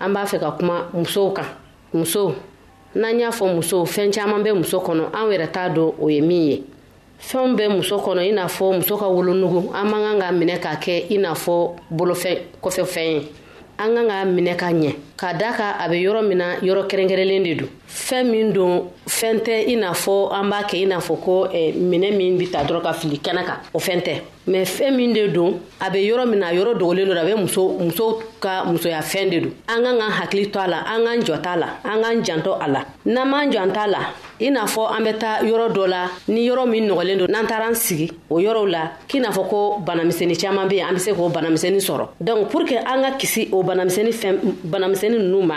an b'a fɛ ka kuma musow kan musow n'an y'a fɔ musow fɛn caman bɛ muso kɔnɔ an yɛrɛ t'a dɔn o ye min ye fɛnw bɛ muso kɔnɔ i n'a fɔ muso ka wolonugu an man kan ka minɛ k'a kɛ i n'a fɔ bolofɛn kɔfɛ fɛn ye an kan ka minɛ ka ɲɛ ka da ka a bɛ yɔrɔ min na yɔrɔ kɛrɛnkɛrɛnlen de don fɛn min don fɛn tɛ i n'a fɔ an b'a kɛ i n'a fɔ ko eh, minɛ min bɛ ta dɔrɔn ka fili kɛnɛ kan o fɛn tɛ mɛ fɛn min de don a bɛ yɔrɔ min na a yɔrɔ dogolen don a bɛ muso muso ka musoya fɛn de don an kan ka hakili to a la an k'an jɔ t'a la an k'an jantɔ a la n'an m'an jɔ an t'a la i n'a fɔ an bɛ taa yɔrɔ dɔ la ni yɔrɔ min nɔgɔlen don n'an taara an sigi o yɔrɔw la k'i n'a fɔ ko banamisɛnni caman bɛ yen an bɛ se k'o banamisɛnni sɔrɔ donc pour que an ka kisi o banamisɛnni fɛn banamisɛnni ninnu ma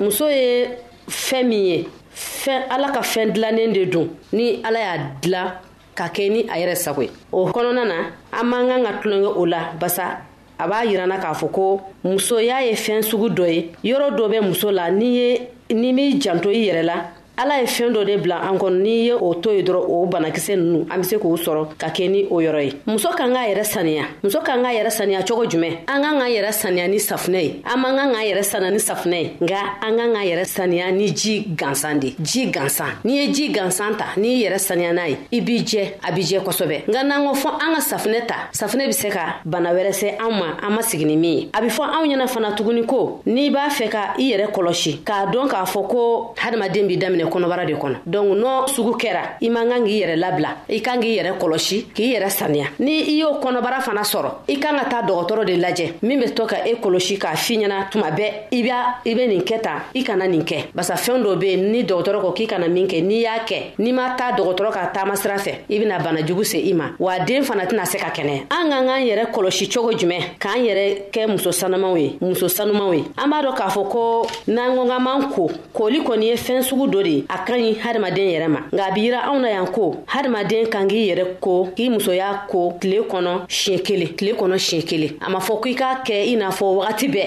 muso ye fɛn min ye fɛn ala ka fɛn dilannen de don ni ala y'a dila ka kɛ ni a yɛrɛ sago ye o kɔnɔna na an man kan ka tulonkɛ o la basa a b'a jirana k'a fɔ ko musoya ye fɛn sugu dɔ ye yɔrɔ dɔ bɛ muso la n'i ye n'i m'i janto i yɛrɛ la ala ye fɛn dɔ de bila an kɔnɔ n'i ye o to ye dɔrɔn o banakisɛ nunu an be se k'o sɔrɔ ka kɛ ni o yɔrɔ ye muso kan k'a yɛrɛ saniya muso kan k'a yɛrɛ saniya cogo jumɛn an kan k'an yɛrɛ saniya ni safinɛ ye an man kan k'an yɛrɛ saniya ni safinɛ ye nka an kan k'an yɛrɛ saniya ni ji gansan de ji gansan n'i ye ji gansan ta n'i yɛrɛ saniya n'a ye i b'i jɛ a b'i jɛ kosɛbɛ nka n'an ko fɔ an ka safinɛ ta safinɛ bɛ se ka bana wɛrɛ se an ma an ma sigi ni min ye a bɛ fɔ anw ɲɛna fana tuguni ko n'i b'a fɛ ka i yɛrɛ kɔlɔsi k'a dɔn k'a fɔ ko hadamaden b'i daminɛ kɔnɔbara de kɔnɔ donc nɔ sugu kɛra i man kan k'i yɛrɛ labila i kan k'i yɛrɛ kɔlɔsi k'i yɛrɛ saniya ni i y'o kɔnɔbara fana sɔrɔ i kan ka taa dɔgɔtɔrɔ de lajɛ min bɛ to ka e kɔlɔsi k'a fi ɲɛna tuma bɛɛ i b'a i bɛ nin kɛ tan i kana nin kɛ basa fɛn dɔ bɛ yen ni dɔgɔtɔrɔ ko k'i kana min kɛ n'i y'a kɛ n'i ma taa dɔgɔtɔrɔ ka taama sira fɛ i bɛna bana jugu se i ma wa den fana tɛna se ka kɛnɛya an k'an k'an yɛrɛ kɔlɔsi cogo jumɛn k'an yɛrɛ kɛ muso sanamaw ye muso sanumaw ye an b'a dɔn k'a fɔ ko n'an ko k'an b'an ko koli kɔni ye fɛn sugu dɔ de ye a ka ɲi hadamaden yɛrɛ ma nka a bɛ yira anw na yan ko hadamaden kan k'i yɛrɛ ko k'i musoya ko tile kɔnɔ siɲɛ kelen tile kɔnɔ siɲɛ kelen a ma fɔ k'i k'a kɛ i n'a fɔ wagati bɛɛ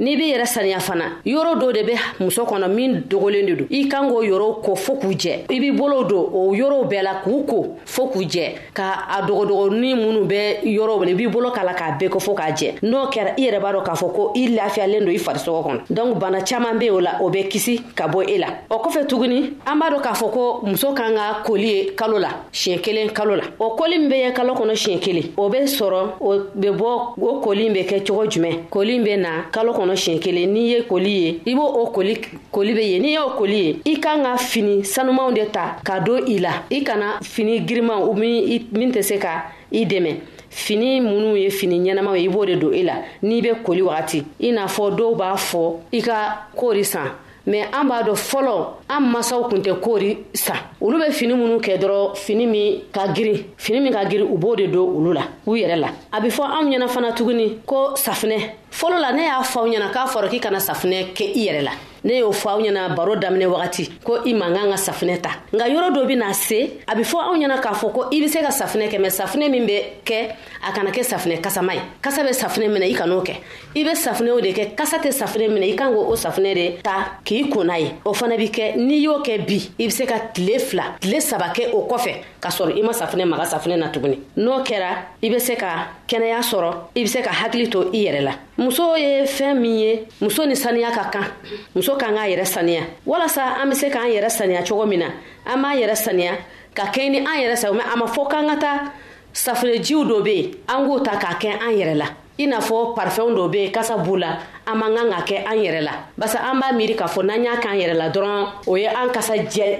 n'i bɛ yɛrɛ saniya fana yɔrɔ dɔ de bɛ muso kɔnɔ min dogolen de don i kan k'o yɔrɔw ko fo k'u jɛ i b'i bolow don o yɔrɔw bɛɛ la k'u ko fo k'u jɛ ka a dogodogonin minnu bɛ yɔrɔw la i b'i bolo k'a la k'a bɛɛ ko fo k'a jɛ n'o kɛra i yɛrɛ b'a dɔn k'a fɔ ko i lafiyalen don i farisɔgɔ kɔnɔ donc bana caman bɛ o la o bɛ kisi ka bɔ e la o kɔfɛ tuguni an b'a dɔn k'a fɔ ko muso kan ka koli ye kalo la siɲɛ kelen kalo la o koli min bɛ kɛ kalo kɔnɔ siɲɛ kelen o bɛ sɔrɔ o bɛ bɔ o koli in bɛ kɛ cogo jumɛn koli in bɛ na kalo kɔnɔ siɲɛ kelen n'i ye koli ye i b'o o koli koli bɛ ye n'i y'o koli ye i kan ka fini sanumanw de ta ka don i la i kana fini girimanw min min tɛ se ka i dɛmɛ fini minnu ye fini ɲɛnamaw ye i b'o de don i la n'i bɛ koli wagati i n'a fɔ dɔw b'a fɔ i ka kori san mɛ an b'a dɔn fɔlɔ an masaw kun tɛ koori sa olu bɛ fini minnu kɛ dɔrɔn fini min ka girin fini min ka girin u b'o de don olu la u yɛrɛ la a bɛ fɔ anw ɲɛna fana tuguni ko safinɛ fɔlɔ la ne y'a fɔ aw ɲɛna k'a fɔra k'i kana safinɛ kɛ i yɛrɛ la ne y'o fɔ aw ɲɛna baro daminɛ wagati ko i man kan ka safinɛ ta nka yɔrɔ dɔ bɛ na se a bɛ fɔ aw ɲɛna k'a fɔ ko i bɛ se ka safinɛ kɛ mɛ safinɛ min bɛ kɛ a kana kɛ safinɛ kasama ye kasa bɛ safinɛ minɛ i kan'o kɛ i bɛ safunɛw de kɛ kasa tɛ safunɛ minɛ i kan ko o safunɛ de ta k'i kona ye o fana bɛ kɛ n'i y'o kɛ bi i bɛ se ka tile fila tile saba kɛ o kɔfɛ ka sɔrɔ i ma safunɛ maga safunɛ na tuguni n'o kɛra i bɛ se ka kɛnɛya sɔrɔ i bɛ se ka hakili to i yɛrɛ la muso ye fɛn min ye muso ni saniya ka kan muso k'an k'a yɛrɛ saniya walasa an bɛ se k'an yɛrɛ saniya cogo min na an b'an yɛrɛ saniya ka kɛɲɛ ni an yɛrɛ sago mɛ a ma fɔ k'an ka taa safunɛjiw dɔ bɛ yen an k'o ta k'a kɛ an yɛrɛ la i n'a fɔ parifɛnw dɔ bɛ yen kasa b'u la an man kan ka kɛ an yɛrɛ la basa an b'a miiri k'a fɔ n'an y'a k'an yɛrɛ la dɔrɔn o ye an kasa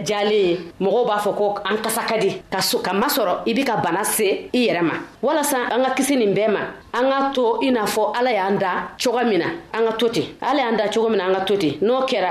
jalen ye mɔgɔw b'a fɔ ko an kasa ka di ka so ka masɔrɔ i bɛ ka bana se i yɛrɛ ma walasa an ka kisi nin bɛɛ ma an ka to i n'a fɔ ala y'an da cogo min na an ka to ten ala y'an da cogo min na an ka to ten n'o kɛra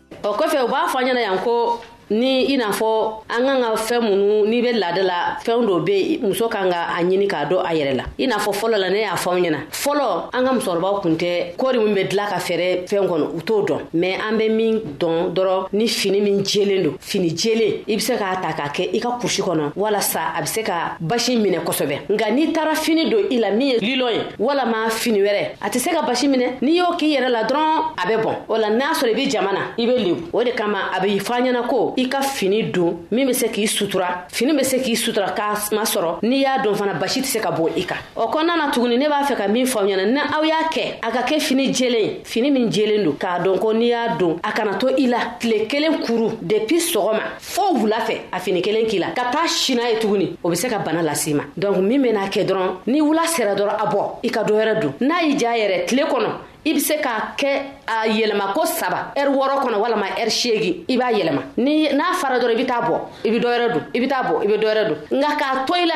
o kɔfɛ u b'a fɔ an ɲɛna yan ko ni i n'a fɔ an kan ka fɛn minnu n'i bɛ laada la fɛn dɔ bɛ muso kan ka a ɲini k'a dɔn a yɛrɛ la i n'a fɔ fɔlɔ la ne y'a fɔ aw ɲɛna fɔlɔ an ka musokɔrɔbaw kun tɛ kɔɔri min bɛ dilan ka fɛɛrɛ fɛn kɔnɔ u t'o dɔn mɛ an bɛ min dɔn dɔrɔn ni fini min jelen don fini jelen i bɛ se k'a ta k'a kɛ i ka kurusi kɔnɔ walasa a bɛ se ka basi minɛ kosɛbɛ nka n'i taara fini don i la min ye lilɔn ye walama fini wɛrɛ a tɛ se ka basi minɛ n'i y'o k'i yɛrɛ la dɔrɔn a bɛ bɔn o la n'a sɔrɔ i bɛ jama na i bɛ lebu o de kama a bɛ fɔ ɲɛna ko i ka fini don min bɛ se k'i sutura fini bɛ se k'i sutura k'a masɔrɔ n'i y'a dɔn fana basi tɛ se ka bɔ i kan o kɔnɔna na tuguni ne b'a fɛ ka min fɔ aw ɲɛna ni aw y'a kɛ a ka kɛ fini jɛlen fini min jɛlen don k'a dɔn ko n'i y'a don a kana to i la tile kelen kuru depuis sɔgɔma fɔɔ wula fɛ a fini kelen k'i la ka taa sina ye tuguni o be se ka bana lasi ma donk min ben'a kɛ dɔrɔn ni wula sera dɔrɔn a bɔ i ka dɔwɛrɛ dun n'a y'i ja yɛrɛ tile kɔnɔ i be se k'a kɛ a yɛlɛma ko saba ɛri wɔrɔ kɔnɔ walama ɛri seegi i b'a yɛlɛma ni n'a fara dɔrɔn i be taa bɔ i be dɔwɛrɛ dun i be taa bɔ i be dɔwɛrɛ dun nka k'a to i la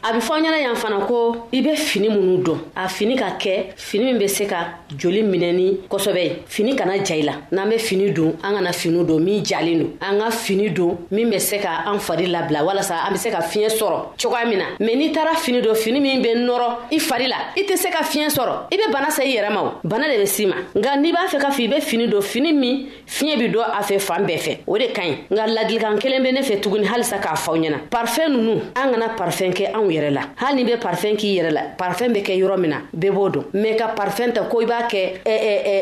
a bɛ fɔ ɲɛna yan fana ko i bɛ fini minnu dɔn a fini ka kɛ fini min bɛ se ka joli minɛni kosɛbɛ fini kana ja i la n'an bɛ fini don an kana fini don min jalen don an ka fini don min bɛ se ka an fari labila walasa an bɛ se ka fiɲɛ sɔrɔ cogoya min na mɛ n'i taara fini don fini min bɛ nɔrɔ i fari la i tɛ se ka fiɲɛ sɔrɔ i bɛ bana sa i yɛrɛ ma bana de bɛ s'i ma nka n'i b'a fɛ ka fɔ i bɛ fini don fini min fiɲɛ bɛ dɔ a fɛ fan bɛɛ fɛ o de ka ɲi nka ladilikan kelen bɛ ne fɛ tuguni halisa k'a faw ɲɛna parfɛn ninnu an kana parfɛn kɛ anw yɛrɛ la hali ni bɛ parfɛn k'i yɛrɛ la parfɛn bɛ kɛ yɔrɔ min na bɛɛ b'o dɔn mɛ ka parfɛn ta ko i b'a kɛ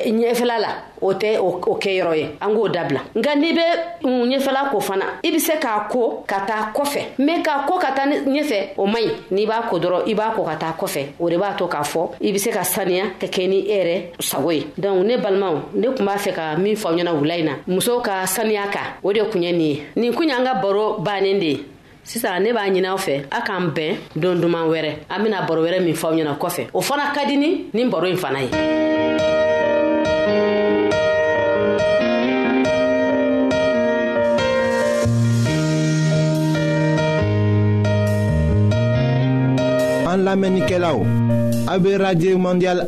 ɲɛfɛla la o tɛ o kɛ yɔrɔ ye an k'o dabila nka n'i bɛ ɲɛfɛla ko fana i bɛ se k'a ko ka taa kɔfɛ mɛ k'a ko ka taa ɲɛfɛ o man ɲi n'i b'a ko dɔrɔn i b'a ko ka taa kɔfɛ o de b'a to k'a fɔ i bɛ se ka saniya ka kɛ ni e yɛrɛ sago ye donc ne balimaw ne tun b'a fɛ ka min fɔ ɲɛna wula in na musow ka saniya kan o de kun ye nin ye nin kun y'an ka baro bannen de ye sisan ne b'a ɲini aw fɛ a k'an bɛn don duman wɛrɛ an bena baro wɛrɛ min fɔw ɲɛna kɔfɛ o fana ka dini ni baro in fana ye an lamɛnnikɛlaw a be radio mondial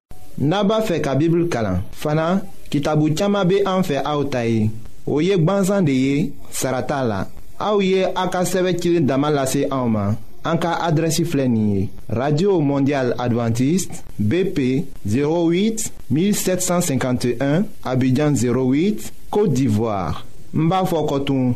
n'a b'a fɛ ka bibulu kalan fana kitabu caman bɛ an fɛ aw ta ye o ye gbansan de ye sara t'a la aw ye a ka sɛbɛn cili dama lase anw ma an ka adrɛsi filɛ nin ye radio mondial adventiste bp 08 1751 abidjan 08 côte d'ivoire n b'a fɔ kɔtun.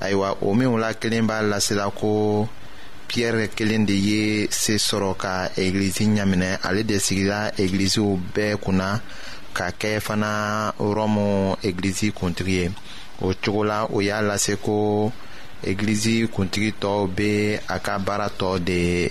ayiwa o minw la kelen b'a lasela ko piyɛrɛ kelen de ye se sɔrɔ ka egilizi ɲaminɛ ale de sigila egiliziw bɛɛ kunna ka kɛ fana rɔmu egilizi kuntigi ye o cogo la o y'a lase ko egilizi kuntigi tɔw bɛ a ka baara tɔ de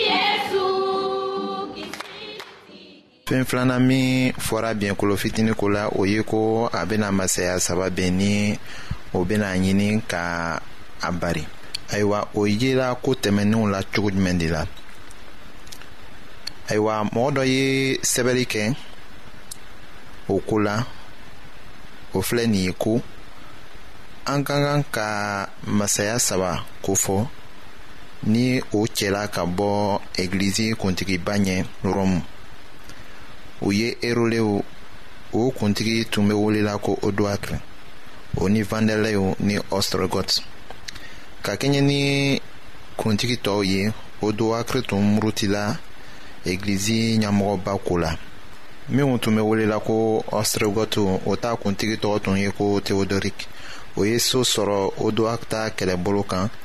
fɛn filanan min fɔra biɲɛkolo fitini ko la o ye ko a bɛna masaya saba bɛn ni o bɛna ɲini ka a bari ayiwa o yela ko tɛmɛnenw la cogo jumɛn de la ayiwa mɔgɔ dɔ ye sɛbɛnni kɛ o ko la o filɛ nin ye ko an ka kan ka masaya saba ko fɔ ni o cɛla ka bɔ egilizi kuntigiba ɲɛ rɔmu u ye erolew o kuntigi tun bɛ welela ko odoakr o ni vandɛlɛw ni ɔstrɔgɔt ka kɛɲɛ ni kuntigi tɔw ye odoakr tun murutila egilizi ɲɛmɔgɔba ko la minnu tun bɛ welela ko ɔstrɔgɔtu o ta kuntigi tɔgɔ tun ye ko teodorik o ye so sɔrɔ odoakta kɛlɛbolo kan